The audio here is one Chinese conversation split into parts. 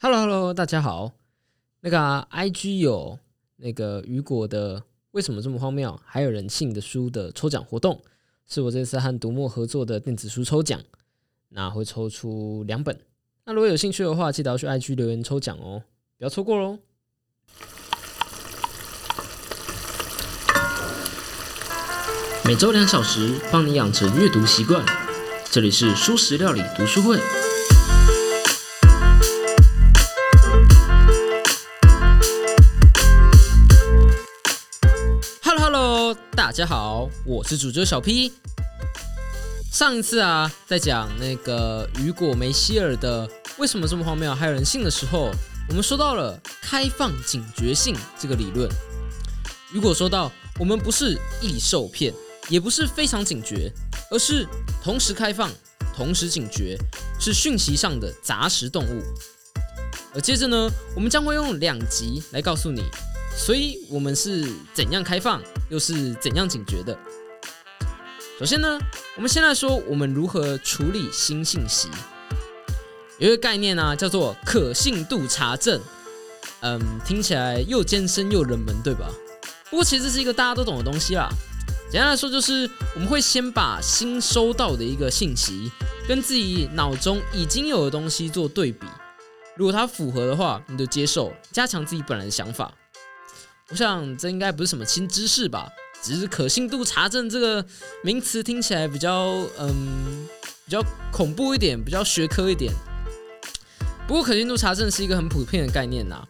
Hello Hello，大家好。那个、IG 有那个雨果的为什么这么荒谬，还有人性的书的抽奖活动，是我这次和读墨合作的电子书抽奖，那会抽出两本。那如果有兴趣的话，记得要去 IG 留言抽奖哦，不要错过喽。每周两小时，帮你养成阅读习惯。这里是书食料理读书会。大家好，我是主角小 P。上一次啊，在讲那个雨果梅希尔的为什么这么荒谬还有人信的时候，我们说到了开放警觉性这个理论。雨果说到，我们不是易受骗，也不是非常警觉，而是同时开放、同时警觉，是讯息上的杂食动物。而接着呢，我们将会用两集来告诉你，所以我们是怎样开放，又是怎样警觉的。首先呢，我们先来说我们如何处理新信息。有一个概念呢、叫做可信度查证。嗯，听起来又艰深又冷门，对吧？不过其实是一个大家都懂的东西啦。简单来说，就是我们会先把新收到的一个信息跟自己脑中已经有的东西做对比，如果它符合的话，你就接受，加强自己本来的想法。我想这应该不是什么新知识吧，只是可信度查证这个名词听起来比较嗯比较恐怖一点，比较学科一点。不过可信度查证是一个很普遍的概念呐、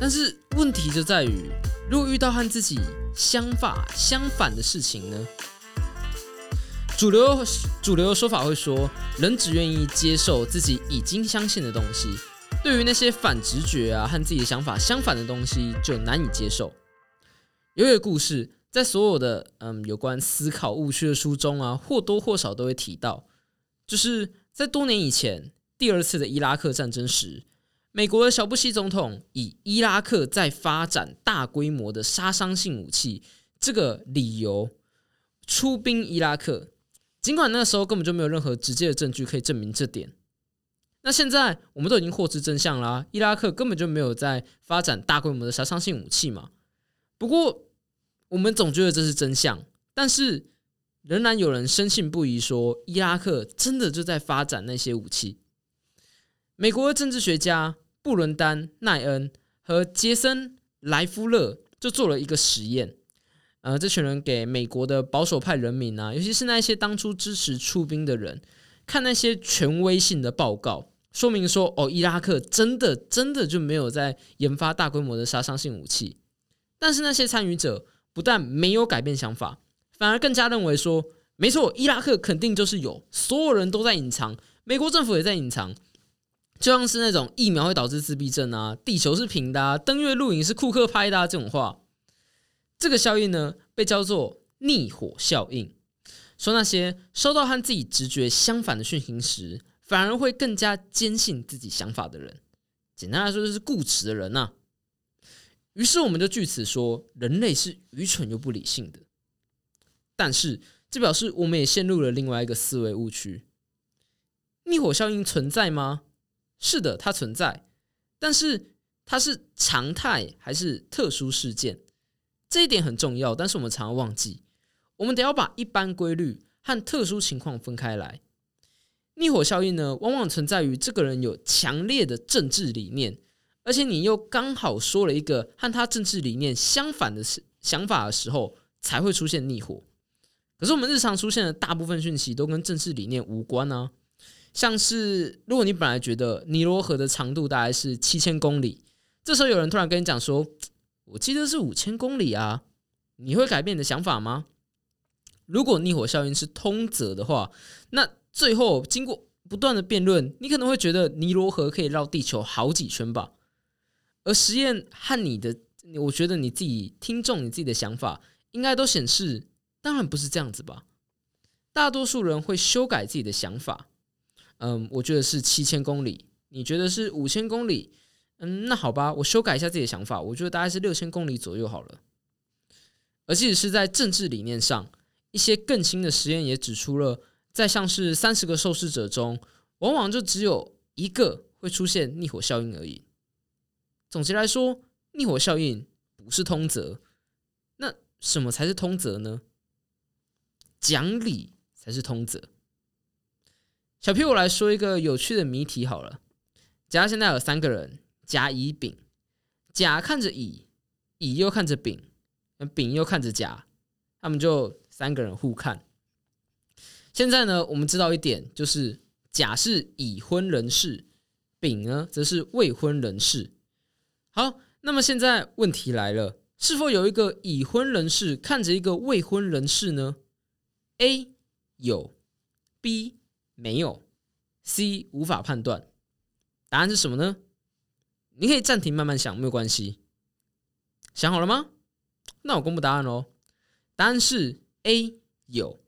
但是问题就在于，如果遇到和自己相法相反的事情呢？主流主流的说法会说，人只愿意接受自己已经相信的东西，对于那些反直觉啊和自己的想法相反的东西就难以接受。有一个故事，在所有的嗯有关思考误区的书中啊，或多或少都会提到，就是在多年以前第二次的伊拉克战争时，美国的小布希总统以伊拉克在发展大规模的杀伤性武器这个理由出兵伊拉克，尽管那时候根本就没有任何直接的证据可以证明这点。那现在我们都已经获知真相啦、伊拉克根本就没有在发展大规模的杀伤性武器嘛。不过我们总觉得这是真相，但是仍然有人深信不疑说伊拉克真的就在发展那些武器。美国的政治学家布伦丹·奈恩和杰森·莱夫勒就做了一个实验。呃，这群人给美国的保守派人民啊，尤其是那些当初支持出兵的人，看那些权威性的报告，说明说，哦，伊拉克真的真的就没有在研发大规模的杀伤性武器。但是那些参与者不但没有改变想法，反而更加认为说，没错，伊拉克肯定就是有，所有人都在隐藏，美国政府也在隐藏。就像是那种疫苗会导致自闭症啊，地球是平的啊，登月录影是库克拍的啊这种话，这个效应呢被叫做逆火效应。说那些收到和自己直觉相反的讯息时，反而会更加坚信自己想法的人，简单来说就是固执的人呐、于是我们就据此说，人类是愚蠢又不理性的。但是这表示我们也陷入了另外一个思维误区：逆火效应存在吗？是的，它存在，但是它是常态还是特殊事件？这一点很重要，但是我们常常忘记，我们得要把一般规律和特殊情况分开来。逆火效应呢，往往存在于这个人有强烈的政治理念，而且你又刚好说了一个和他政治理念相反的想法的时候，才会出现逆火。可是我们日常出现的大部分讯息都跟政治理念无关啊。像是如果你本来觉得尼罗河的长度大概是七千公里，这时候有人突然跟你讲说：“我记得是五千公里啊。”你会改变你的想法吗？如果逆火效应是通则的话，那最后经过不断的辩论，你可能会觉得尼罗河可以绕地球好几圈吧。而实验和你的，我觉得你自己听众你自己的想法，应该都显示，当然不是这样子吧。大多数人会修改自己的想法。嗯，我觉得是七千公里，你觉得是五千公里？嗯，那好吧，我修改一下自己的想法，我觉得大概是六千公里左右好了。而即使是在政治理念上，一些更新的实验也指出了，在像是三十个受试者中，往往就只有一个会出现逆火效应而已。总结来说，逆火效应不是通则。那什么才是通则呢？讲理才是通则。小 P，我来说一个有趣的谜题好了。假如现在有三个人，甲、乙、丙，甲看着乙，乙又看着丙，丙又看着甲，他们就三个人互看。现在呢，我们知道一点，就是甲是已婚人士，丙呢则是未婚人士。好，那么现在问题来了，是否有一个已婚人士看着一个未婚人士呢？A 有，B 没有，C 无法判断。答案是什么呢？你可以暂停慢慢想，没有关系。想好了吗？那我公布答案喽。答案是 A 有。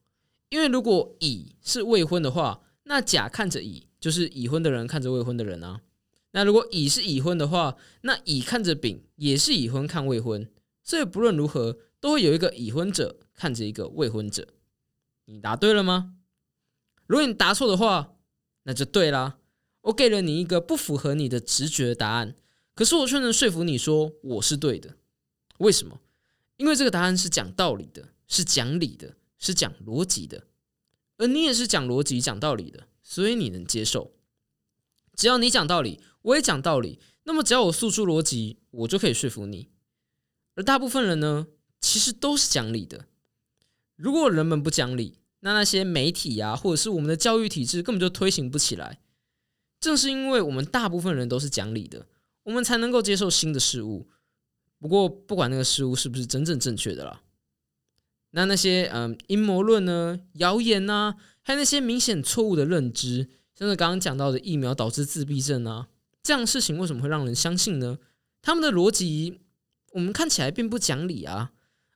因为如果乙是未婚的话，那甲看着乙就是已婚的人看着未婚的人啊。那如果乙是已婚的话，那乙看着丙也是已婚看未婚，所以不论如何都会有一个已婚者看着一个未婚者。你答对了吗？如果你答错的话，那就对啦。我给了你一个不符合你的直觉的答案，可是我却能说服你说我是对的。为什么？因为这个答案是讲道理的，是讲理的。是讲逻辑的，而你也是讲逻辑、讲道理的，所以你能接受。只要你讲道理，我也讲道理，那么只要我诉诸逻辑，我就可以说服你。而大部分人呢，其实都是讲理的。如果人们不讲理，那那些媒体啊，或者是我们的教育体制，根本就推行不起来。正是因为我们大部分人都是讲理的，我们才能够接受新的事物。不过，不管那个事物是不是真正正确的啦。那那些嗯阴谋论呢、谣言呐，还有那些明显错误的认知，像是刚刚讲到的疫苗导致自闭症啊，这样的事情为什么会让人相信呢？他们的逻辑我们看起来并不讲理啊，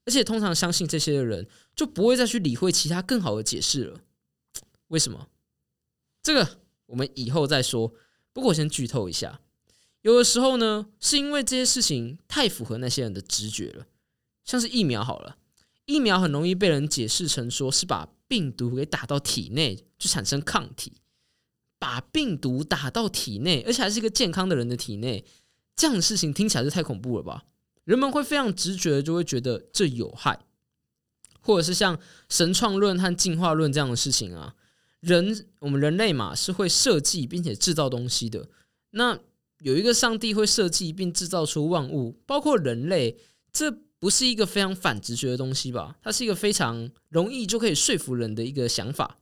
而且通常相信这些的人就不会再去理会其他更好的解释了。为什么？这个我们以后再说。不过我先剧透一下，有的时候呢，是因为这些事情太符合那些人的直觉了，像是疫苗好了。疫苗很容易被人解释成说是把病毒给打到体内就产生抗体，把病毒打到体内，而且还是一个健康的人的体内，这样的事情听起来是太恐怖了吧？人们会非常直觉的就会觉得这有害，或者是像神创论和进化论这样的事情啊，人我们人类嘛是会设计并且制造东西的，那有一个上帝会设计并制造出万物，包括人类，这。不是一个非常反直觉的东西吧？它是一个非常容易就可以说服人的一个想法，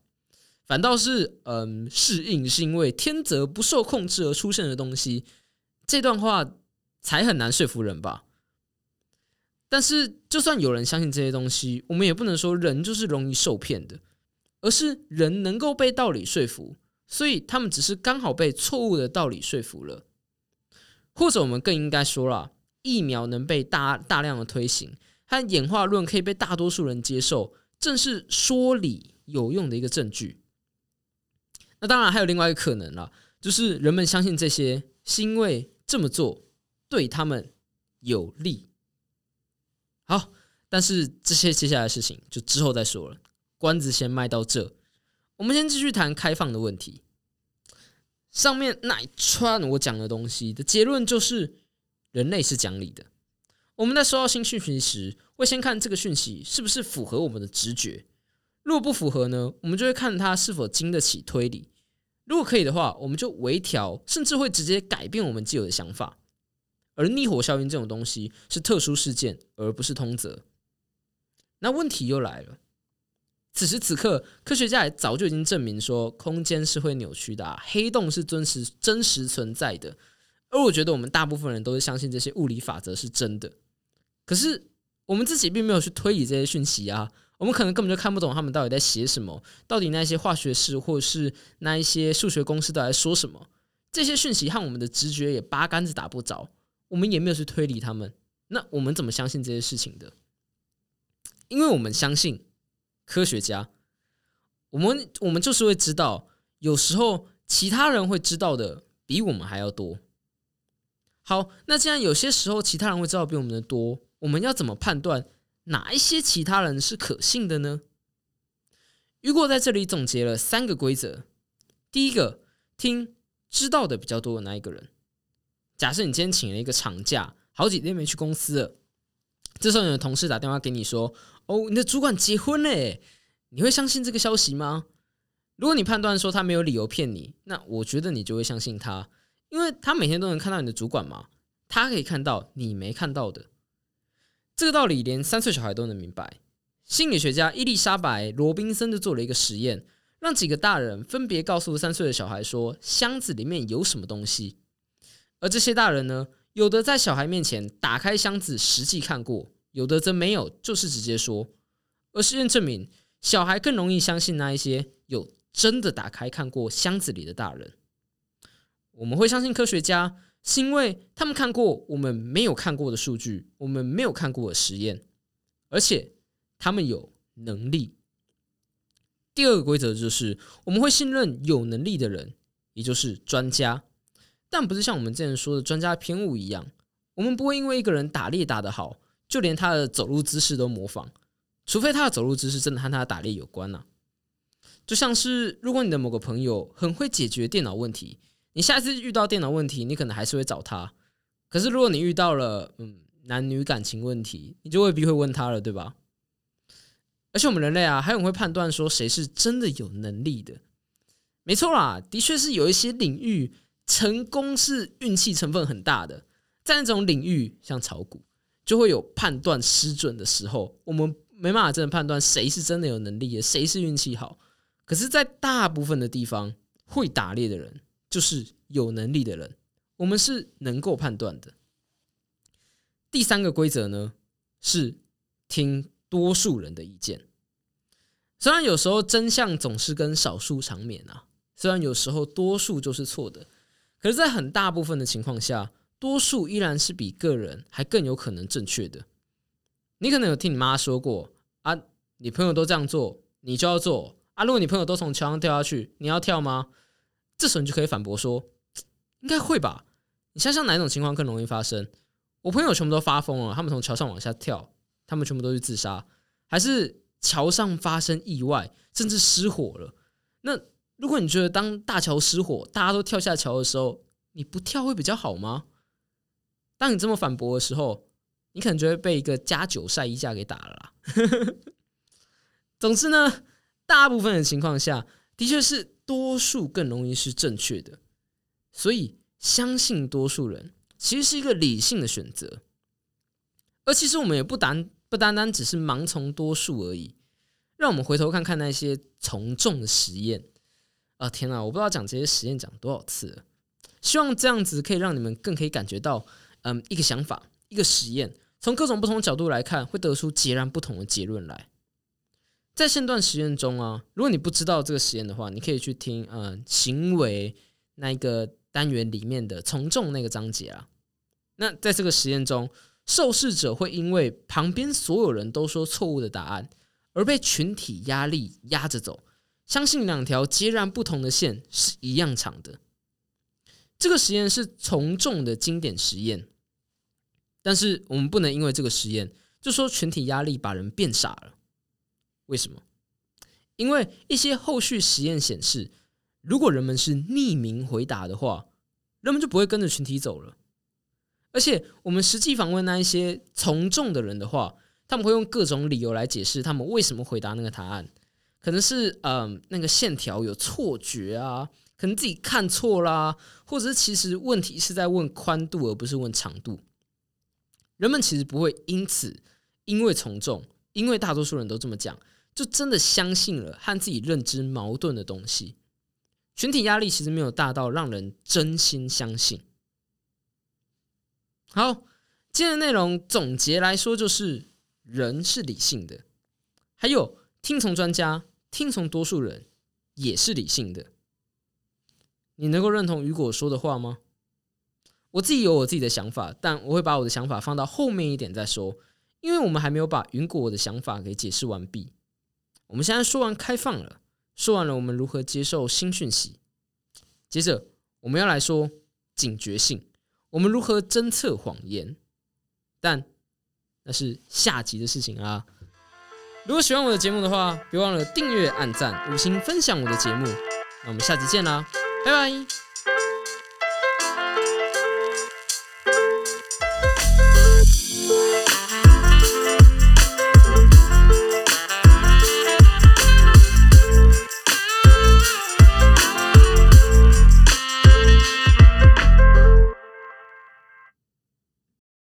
反倒是嗯，适应是因为天择不受控制而出现的东西。这段话才很难说服人吧？但是，就算有人相信这些东西，我们也不能说人就是容易受骗的，而是人能够被道理说服，所以他们只是刚好被错误的道理说服了，或者我们更应该说了。疫苗能被大大量的推行，和演化论可以被大多数人接受，正是说理有用的一个证据。那当然还有另外一个可能了，就是人们相信这些是因为这么做对他们有利。好，但是这些接下来的事情就之后再说了，关子先卖到这，我们先继续谈开放的问题。上面那一串我讲的东西的结论就是。人类是讲理的。我们在收到新讯息时，会先看这个讯息是不是符合我们的直觉。如果不符合呢，我们就会看它是否经得起推理。如果可以的话，我们就微调，甚至会直接改变我们既有的想法。而逆火效应这种东西是特殊事件，而不是通则。那问题又来了。此时此刻，科学家也早就已经证明说，空间是会扭曲的，黑洞是真实真实存在的。而我觉得我们大部分人都是相信这些物理法则是真的，可是我们自己并没有去推理这些讯息啊，我们可能根本就看不懂他们到底在写什么，到底那些化学式或是那一些数学公式都在说什么，这些讯息和我们的直觉也八竿子打不着，我们也没有去推理他们，那我们怎么相信这些事情的？因为我们相信科学家，我们我们就是会知道，有时候其他人会知道的比我们还要多。好，那既然有些时候其他人会知道比我们的多，我们要怎么判断哪一些其他人是可信的呢？雨果在这里总结了三个规则：第一个，听知道的比较多的那一个人。假设你今天请了一个长假，好几天没去公司了，这时候你的同事打电话给你说：“哦，你的主管结婚嘞！”你会相信这个消息吗？如果你判断说他没有理由骗你，那我觉得你就会相信他，因为他每天都能看到你的主管嘛，他可以看到你没看到的。这个道理连三岁小孩都能明白。心理学家伊丽莎白·罗宾森就做了一个实验。让几个大人分别告诉三岁的小孩说箱子里面有什么东西，而这些大人呢，有的在小孩面前打开箱子实际看过，有的则没有，就是直接说。而实验证明，小孩更容易相信那一些有真的打开看过箱子里的大人。我们会相信科学家，是因为他们看过我们没有看过的数据，我们没有看过的实验，而且他们有能力。第二个规则就是，我们会信任有能力的人，也就是专家，但不是像我们之前说的专家偏误一样。我们不会因为一个人打猎打得好，就连他的走路姿势都模仿，除非他的走路姿势真的和他的打猎有关呐。就像是，如果你的某个朋友很会解决电脑问题，你下次遇到电脑问题，你可能还是会找他。可是如果你遇到了嗯男女感情问题，你就未必会问他了，对吧？而且我们人类啊，还很会判断说谁是真的有能力的。没错啦，的确是有一些领域成功是运气成分很大的。在那种领域，像炒股，就会有判断失准的时候，我们没办法真的判断谁是真的有能力的，谁是运气好。可是，在大部分的地方，会打猎的人就是有能力的人，我们是能够判断的。第三个规则呢，是听。多数人的意见，虽然有时候真相总是跟少数长眠啊，虽然有时候多数就是错的，可是，在很大部分的情况下，多数依然是比个人还更有可能正确的。你可能有听你妈说过啊，你朋友都这样做，你就要做啊。如果你朋友都从桥上掉下去，你要跳吗？这时候你就可以反驳说，应该会吧。你想想哪一种情况更容易发生？我朋友全部都发疯了，他们从桥上往下跳。他们全部都去自杀，还是桥上发生意外，甚至失火了？那如果你觉得当大桥失火，大家都跳下桥的时候，你不跳会比较好吗？当你这么反驳的时候，你可能就会被一个加九晒衣架给打了啦。总之呢，大部分的情况下，的确是多数更容易是正确的，所以相信多数人其实是一个理性的选择。而其实我们也不单。不单单只是盲从多数而已，让我们回头看看那些从众的实验。啊，天哪！我不知道讲这些实验讲多少次了。希望这样子可以让你们更可以感觉到，嗯，一个想法，一个实验，从各种不同角度来看，会得出截然不同的结论来。在线段实验中啊，如果你不知道这个实验的话，你可以去听，嗯，行为那一个单元里面的从众那个章节啊。那在这个实验中。受试者会因为旁边所有人都说错误的答案，而被群体压力压着走，相信两条截然不同的线是一样长的。这个实验是从众的经典实验，但是我们不能因为这个实验就说群体压力把人变傻了。为什么？因为一些后续实验显示，如果人们是匿名回答的话，人们就不会跟着群体走了。而且，我们实际访问那一些从众的人的话，他们会用各种理由来解释他们为什么回答那个答案。可能是嗯，那个线条有错觉啊，可能自己看错啦，或者是其实问题是在问宽度而不是问长度。人们其实不会因此因为从众，因为大多数人都这么讲，就真的相信了和自己认知矛盾的东西。群体压力其实没有大到让人真心相信。好，今天的内容总结来说，就是人是理性的，还有听从专家、听从多数人也是理性的。你能够认同雨果说的话吗？我自己有我自己的想法，但我会把我的想法放到后面一点再说，因为我们还没有把雨果的想法给解释完毕。我们现在说完开放了，说完了我们如何接受新讯息，接着我们要来说警觉性。我们如何侦测谎言？但那是下集的事情啊！如果喜欢我的节目的话，别忘了订阅、按赞、五星分享我的节目。那我们下集见啦，拜拜！